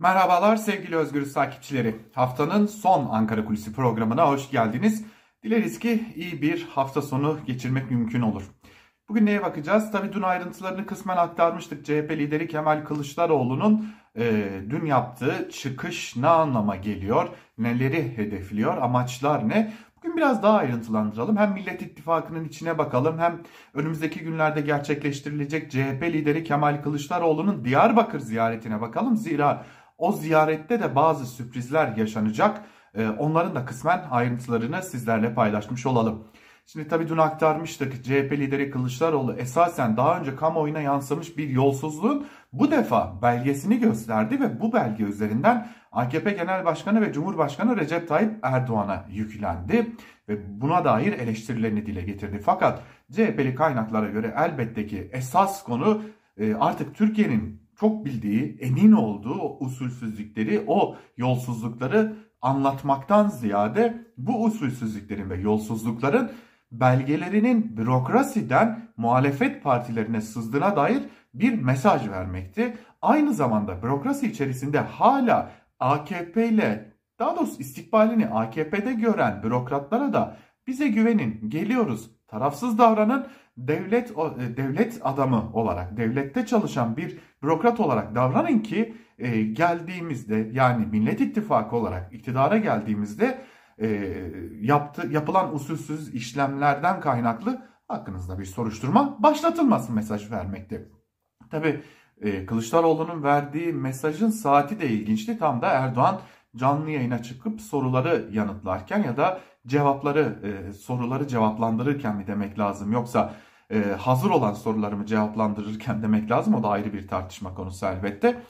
Merhabalar sevgili Özgürüz takipçileri. Haftanın son Ankara Kulisi programına hoş geldiniz. Dileriz ki iyi bir hafta sonu geçirmek mümkün olur. Bugün neye bakacağız? Tabii dün ayrıntılarını kısmen aktarmıştık. CHP lideri Kemal Kılıçdaroğlu'nun e, dün yaptığı çıkış ne anlama geliyor? Neleri hedefliyor? Amaçlar ne? Bugün biraz daha ayrıntılandıralım. Hem Millet İttifakı'nın içine bakalım hem önümüzdeki günlerde gerçekleştirilecek CHP lideri Kemal Kılıçdaroğlu'nun Diyarbakır ziyaretine bakalım. Zira o ziyarette de bazı sürprizler yaşanacak. Ee, onların da kısmen ayrıntılarını sizlerle paylaşmış olalım. Şimdi tabii dün aktarmıştık CHP lideri Kılıçdaroğlu esasen daha önce kamuoyuna yansımış bir yolsuzluğun bu defa belgesini gösterdi ve bu belge üzerinden AKP Genel Başkanı ve Cumhurbaşkanı Recep Tayyip Erdoğan'a yüklendi ve buna dair eleştirilerini dile getirdi. Fakat CHP'li kaynaklara göre elbette ki esas konu e, artık Türkiye'nin çok bildiği, emin olduğu o usulsüzlükleri, o yolsuzlukları anlatmaktan ziyade bu usulsüzlüklerin ve yolsuzlukların belgelerinin bürokrasiden muhalefet partilerine sızdığına dair bir mesaj vermekti. Aynı zamanda bürokrasi içerisinde hala AKP ile daha doğrusu istikbalini AKP'de gören bürokratlara da bize güvenin, geliyoruz, tarafsız davranın, devlet e, devlet adamı olarak, devlette çalışan bir bürokrat olarak davranın ki e, geldiğimizde yani Millet İttifakı olarak iktidara geldiğimizde e, yaptı, yapılan usulsüz işlemlerden kaynaklı hakkınızda bir soruşturma başlatılmasın mesaj vermekte. Tabi e, Kılıçdaroğlu'nun verdiği mesajın saati de ilginçti. Tam da Erdoğan canlı yayına çıkıp soruları yanıtlarken ya da cevapları e, soruları cevaplandırırken mi demek lazım yoksa e, hazır olan sorularımı cevaplandırırken demek lazım o da ayrı bir tartışma konusu elbette.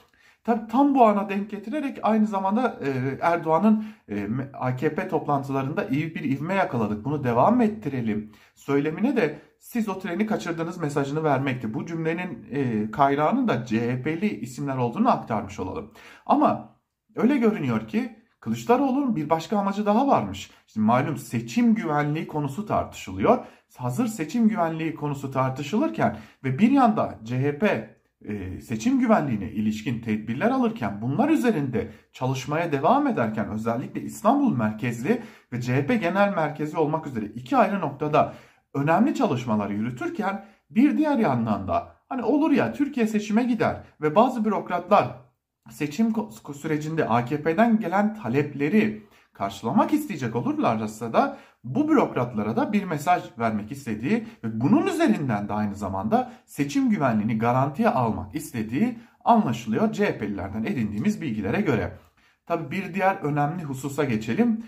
Tabi tam bu ana denk getirerek aynı zamanda e, Erdoğan'ın e, AKP toplantılarında iyi bir ivme yakaladık. Bunu devam ettirelim. Söylemine de siz o treni kaçırdığınız mesajını vermekti. Bu cümlenin e, kaynağının da CHP'li isimler olduğunu aktarmış olalım. Ama öyle görünüyor ki Kılıçdaroğlu'nun bir başka amacı daha varmış. Şimdi malum seçim güvenliği konusu tartışılıyor. Hazır seçim güvenliği konusu tartışılırken ve bir yanda CHP e, seçim güvenliğine ilişkin tedbirler alırken bunlar üzerinde çalışmaya devam ederken özellikle İstanbul merkezli ve CHP genel merkezi olmak üzere iki ayrı noktada önemli çalışmalar yürütürken bir diğer yandan da hani olur ya Türkiye seçime gider ve bazı bürokratlar seçim sürecinde AKP'den gelen talepleri karşılamak isteyecek olurlarsa da bu bürokratlara da bir mesaj vermek istediği ve bunun üzerinden de aynı zamanda seçim güvenliğini garantiye almak istediği anlaşılıyor CHP'lilerden edindiğimiz bilgilere göre. Tabi bir diğer önemli hususa geçelim.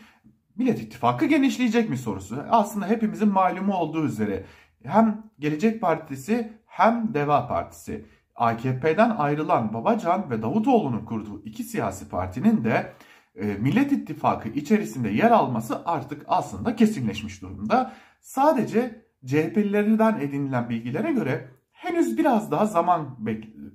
Millet İttifakı genişleyecek mi sorusu. Aslında hepimizin malumu olduğu üzere hem Gelecek Partisi hem Deva Partisi AKP'den ayrılan Babacan ve Davutoğlu'nun kurduğu iki siyasi partinin de e, Millet İttifakı içerisinde yer alması artık aslında kesinleşmiş durumda. Sadece CHP'lilerden edinilen bilgilere göre henüz biraz daha zaman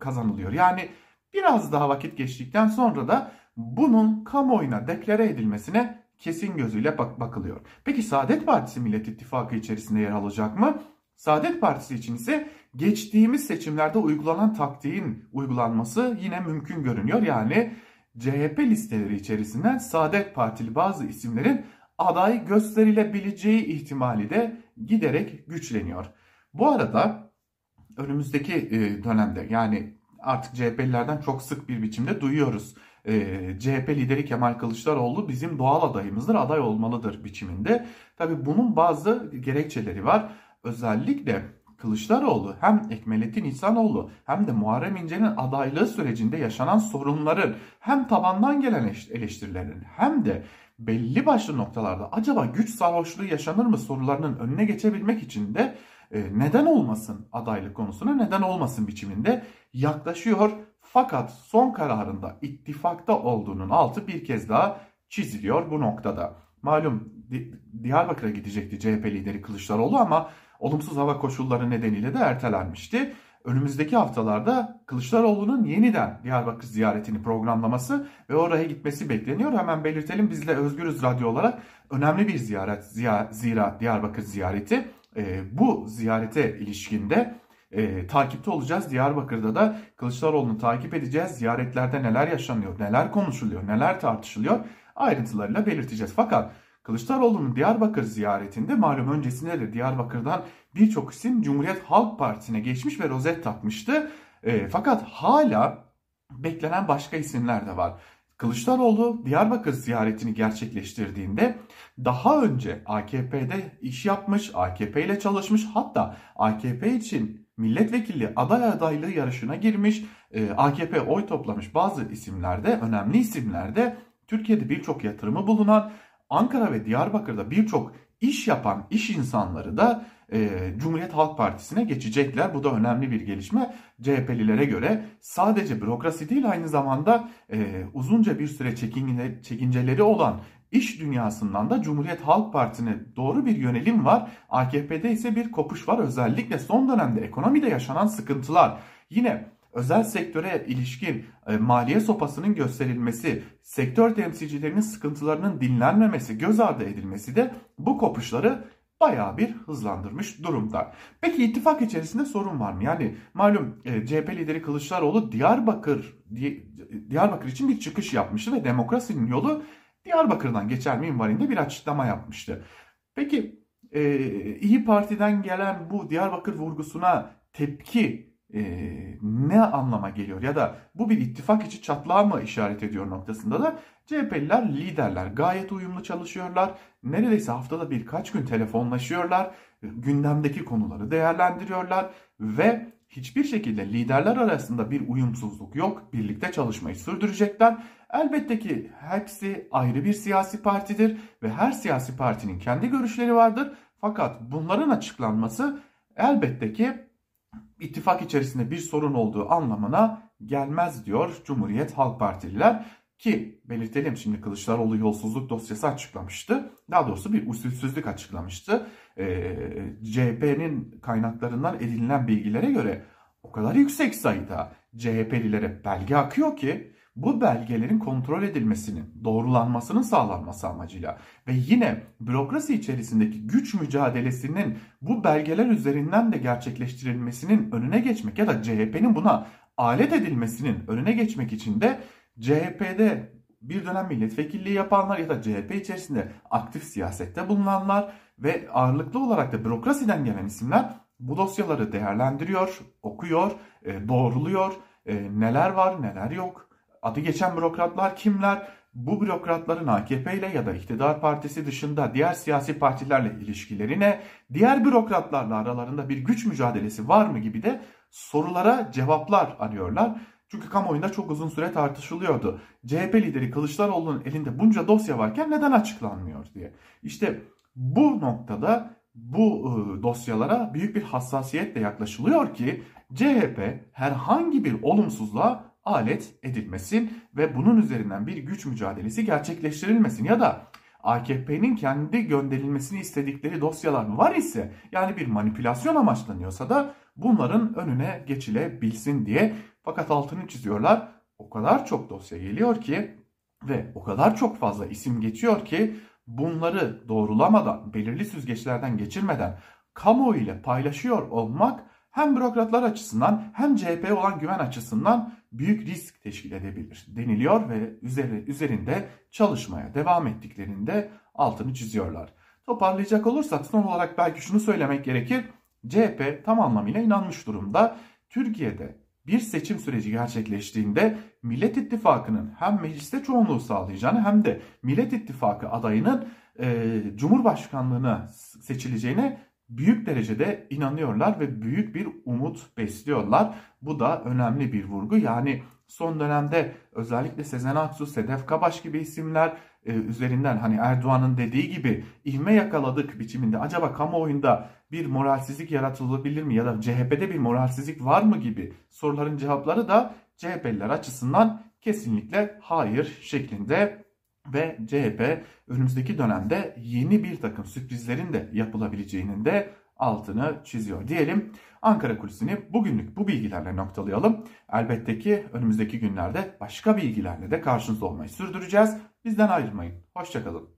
kazanılıyor. Yani biraz daha vakit geçtikten sonra da bunun kamuoyuna deklare edilmesine kesin gözüyle bak bakılıyor. Peki Saadet Partisi Millet İttifakı içerisinde yer alacak mı? Saadet Partisi için ise geçtiğimiz seçimlerde uygulanan taktiğin uygulanması yine mümkün görünüyor. Yani CHP listeleri içerisinden Saadet Partili bazı isimlerin aday gösterilebileceği ihtimali de giderek güçleniyor. Bu arada önümüzdeki e, dönemde yani artık CHP'lilerden çok sık bir biçimde duyuyoruz. E, CHP lideri Kemal Kılıçdaroğlu bizim doğal adayımızdır, aday olmalıdır biçiminde. Tabi bunun bazı gerekçeleri var. Özellikle Kılıçdaroğlu hem Ekmelettin İhsanoğlu hem de Muharrem İnce'nin adaylığı sürecinde yaşanan sorunların hem tabandan gelen eleştirilerin hem de belli başlı noktalarda acaba güç sarhoşluğu yaşanır mı sorularının önüne geçebilmek için de e, neden olmasın adaylık konusuna neden olmasın biçiminde yaklaşıyor. Fakat son kararında ittifakta olduğunun altı bir kez daha çiziliyor bu noktada. Malum Diyarbakır'a gidecekti CHP lideri Kılıçdaroğlu ama olumsuz hava koşulları nedeniyle de ertelenmişti. Önümüzdeki haftalarda Kılıçdaroğlu'nun yeniden Diyarbakır ziyaretini programlaması ve oraya gitmesi bekleniyor. Hemen belirtelim biz de Özgürüz Radyo olarak önemli bir ziyaret zira Diyarbakır ziyareti. E, bu ziyarete ilişkinde e, takipte olacağız. Diyarbakır'da da Kılıçdaroğlu'nu takip edeceğiz. Ziyaretlerde neler yaşanıyor, neler konuşuluyor, neler tartışılıyor ayrıntılarıyla belirteceğiz. Fakat Kılıçdaroğlu'nun Diyarbakır ziyaretinde malum öncesinde de Diyarbakır'dan birçok isim Cumhuriyet Halk Partisi'ne geçmiş ve rozet takmıştı. E, fakat hala beklenen başka isimler de var. Kılıçdaroğlu Diyarbakır ziyaretini gerçekleştirdiğinde daha önce AKP'de iş yapmış, AKP ile çalışmış hatta AKP için milletvekili aday adaylığı yarışına girmiş, e, AKP oy toplamış bazı isimlerde, önemli isimlerde Türkiye'de birçok yatırımı bulunan Ankara ve Diyarbakır'da birçok iş yapan iş insanları da e, Cumhuriyet Halk Partisi'ne geçecekler. Bu da önemli bir gelişme. CHP'lilere göre sadece bürokrasi değil aynı zamanda e, uzunca bir süre çekince, çekinceleri olan iş dünyasından da Cumhuriyet Halk Partisi'ne doğru bir yönelim var. AKP'de ise bir kopuş var. Özellikle son dönemde ekonomide yaşanan sıkıntılar. Yine özel sektöre ilişkin e, maliye sopasının gösterilmesi, sektör temsilcilerinin sıkıntılarının dinlenmemesi, göz ardı edilmesi de bu kopuşları bayağı bir hızlandırmış durumda. Peki ittifak içerisinde sorun var mı? Yani malum e, CHP lideri Kılıçdaroğlu Diyarbakır Diyarbakır için bir çıkış yapmıştı ve demokrasinin yolu Diyarbakır'dan geçer minvalinde bir açıklama yapmıştı. Peki e, İyi Parti'den gelen bu Diyarbakır vurgusuna tepki e, ne anlama geliyor ya da bu bir ittifak içi çatlağa mı işaret ediyor noktasında da CHP'liler liderler gayet uyumlu çalışıyorlar. Neredeyse haftada birkaç gün telefonlaşıyorlar. Gündemdeki konuları değerlendiriyorlar ve hiçbir şekilde liderler arasında bir uyumsuzluk yok. Birlikte çalışmayı sürdürecekler. Elbette ki hepsi ayrı bir siyasi partidir ve her siyasi partinin kendi görüşleri vardır. Fakat bunların açıklanması elbette ki ittifak içerisinde bir sorun olduğu anlamına gelmez diyor Cumhuriyet Halk Partililer. Ki belirtelim şimdi Kılıçdaroğlu yolsuzluk dosyası açıklamıştı. Daha doğrusu bir usulsüzlük açıklamıştı. Ee, CHP'nin kaynaklarından edinilen bilgilere göre o kadar yüksek sayıda CHP'lilere belge akıyor ki bu belgelerin kontrol edilmesinin, doğrulanmasının sağlanması amacıyla ve yine bürokrasi içerisindeki güç mücadelesinin bu belgeler üzerinden de gerçekleştirilmesinin önüne geçmek ya da CHP'nin buna alet edilmesinin önüne geçmek için de CHP'de bir dönem milletvekilliği yapanlar ya da CHP içerisinde aktif siyasette bulunanlar ve ağırlıklı olarak da bürokrasiden gelen isimler bu dosyaları değerlendiriyor, okuyor, e, doğruluyor, e, neler var neler yok Adı geçen bürokratlar kimler? Bu bürokratların AKP ile ya da iktidar partisi dışında diğer siyasi partilerle ilişkilerine, diğer bürokratlarla aralarında bir güç mücadelesi var mı gibi de sorulara cevaplar arıyorlar. Çünkü kamuoyunda çok uzun süre tartışılıyordu. CHP lideri Kılıçdaroğlu'nun elinde bunca dosya varken neden açıklanmıyor diye. İşte bu noktada bu ıı, dosyalara büyük bir hassasiyetle yaklaşılıyor ki CHP herhangi bir olumsuzluğa alet edilmesin ve bunun üzerinden bir güç mücadelesi gerçekleştirilmesin ya da AKP'nin kendi gönderilmesini istedikleri dosyalar var ise yani bir manipülasyon amaçlanıyorsa da bunların önüne geçilebilsin diye fakat altını çiziyorlar. O kadar çok dosya geliyor ki ve o kadar çok fazla isim geçiyor ki bunları doğrulamadan, belirli süzgeçlerden geçirmeden kamuoyu ile paylaşıyor olmak hem bürokratlar açısından hem CHP olan güven açısından büyük risk teşkil edebilir deniliyor ve üzeri, üzerinde çalışmaya devam ettiklerinde altını çiziyorlar. Toparlayacak olursak son olarak belki şunu söylemek gerekir. CHP tam anlamıyla inanmış durumda. Türkiye'de bir seçim süreci gerçekleştiğinde Millet İttifakı'nın hem mecliste çoğunluğu sağlayacağını hem de Millet İttifakı adayının e, Cumhurbaşkanlığına seçileceğine büyük derecede inanıyorlar ve büyük bir umut besliyorlar. Bu da önemli bir vurgu. Yani son dönemde özellikle Sezen Aksu, Sedef Kabaş gibi isimler e, üzerinden hani Erdoğan'ın dediği gibi ivme yakaladık biçiminde acaba kamuoyunda bir moralsizlik yaratılabilir mi ya da CHP'de bir moralsizlik var mı gibi soruların cevapları da CHP'liler açısından kesinlikle hayır şeklinde ve CHP önümüzdeki dönemde yeni bir takım sürprizlerin de yapılabileceğinin de altını çiziyor diyelim. Ankara Kulisi'ni bugünlük bu bilgilerle noktalayalım. Elbette ki önümüzdeki günlerde başka bilgilerle de karşınızda olmayı sürdüreceğiz. Bizden ayrılmayın. Hoşçakalın.